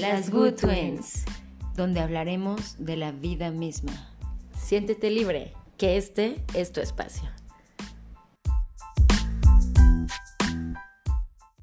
Las Good Twins, donde hablaremos de la vida misma. Siéntete libre, que este es tu espacio.